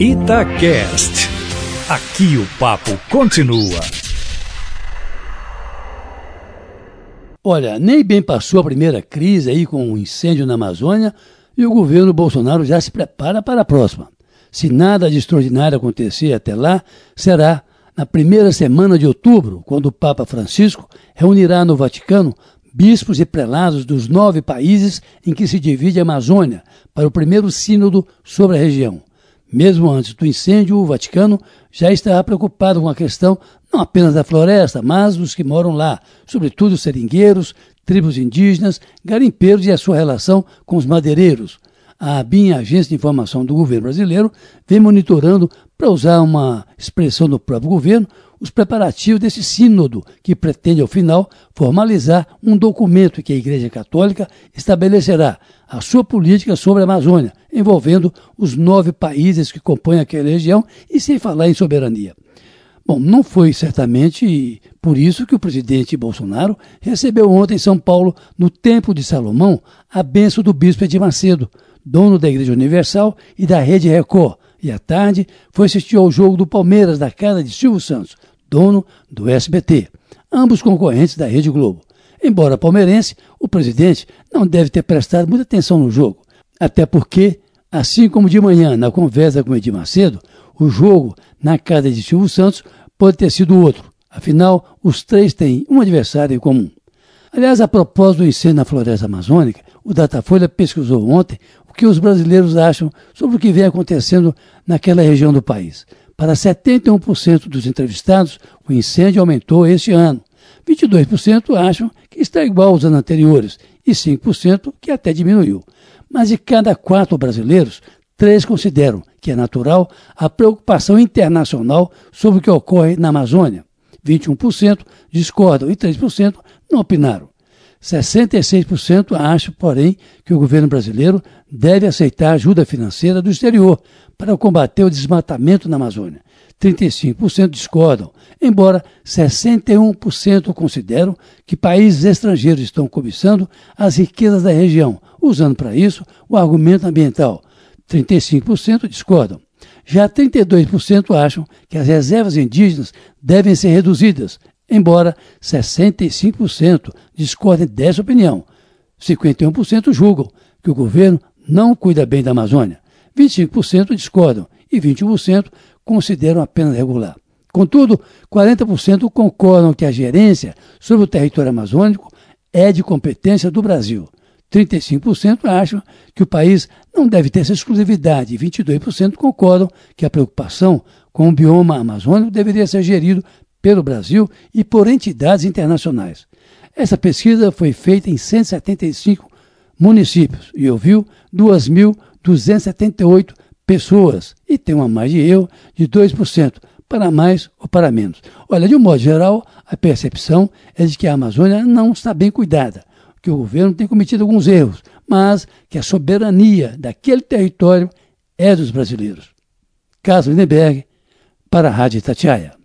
Itacast. Aqui o papo continua. Olha, nem bem passou a primeira crise aí com o um incêndio na Amazônia e o governo Bolsonaro já se prepara para a próxima. Se nada de extraordinário acontecer até lá, será na primeira semana de outubro, quando o Papa Francisco reunirá no Vaticano bispos e prelados dos nove países em que se divide a Amazônia para o primeiro sínodo sobre a região. Mesmo antes do incêndio, o Vaticano já estava preocupado com a questão não apenas da floresta, mas dos que moram lá, sobretudo seringueiros, tribos indígenas, garimpeiros e a sua relação com os madeireiros. A ABIN, a Agência de Informação do Governo Brasileiro, vem monitorando, para usar uma expressão do próprio governo, os preparativos desse sínodo, que pretende, ao final, formalizar um documento que a Igreja Católica estabelecerá a sua política sobre a Amazônia, envolvendo os nove países que compõem aquela região e sem falar em soberania. Bom, não foi certamente por isso que o presidente Bolsonaro recebeu ontem em São Paulo, no Templo de Salomão, a benção do bispo Edir Macedo, dono da Igreja Universal e da Rede Record, e à tarde foi assistir ao jogo do Palmeiras da casa de Silvio Santos, dono do SBT, ambos concorrentes da Rede Globo. Embora palmeirense, o presidente não deve ter prestado muita atenção no jogo, até porque, assim como de manhã na conversa com Edir Macedo, o jogo na casa de Silvio Santos pode ter sido outro. Afinal, os três têm um adversário em comum. Aliás, a propósito do incêndio na floresta amazônica, o Datafolha pesquisou ontem o que os brasileiros acham sobre o que vem acontecendo naquela região do país. Para 71% dos entrevistados, o incêndio aumentou este ano. 22% acham que está igual aos anos anteriores e 5% que até diminuiu. Mas de cada quatro brasileiros, três consideram que é natural a preocupação internacional sobre o que ocorre na Amazônia. 21% discordam e 3% não opinaram. 66% acham, porém, que o governo brasileiro deve aceitar ajuda financeira do exterior para combater o desmatamento na Amazônia. 35% discordam, embora 61% consideram que países estrangeiros estão cobiçando as riquezas da região, usando para isso o argumento ambiental. 35% discordam. Já 32% acham que as reservas indígenas devem ser reduzidas, embora 65% discordem dessa opinião. 51% julgam que o governo não cuida bem da Amazônia. 25% discordam e 21% consideram apenas regular. Contudo, 40% concordam que a gerência sobre o território amazônico é de competência do Brasil. 35% acham que o país não deve ter essa exclusividade e 22% concordam que a preocupação com o bioma amazônico deveria ser gerido pelo Brasil e por entidades internacionais. Essa pesquisa foi feita em 175 municípios e ouviu 2.278 pessoas e tem uma margem de erro de 2%, para mais ou para menos. Olha, de um modo geral, a percepção é de que a Amazônia não está bem cuidada, que o governo tem cometido alguns erros, mas que a soberania daquele território é dos brasileiros. Carlos Lindenberg, para a Rádio Itatiaia.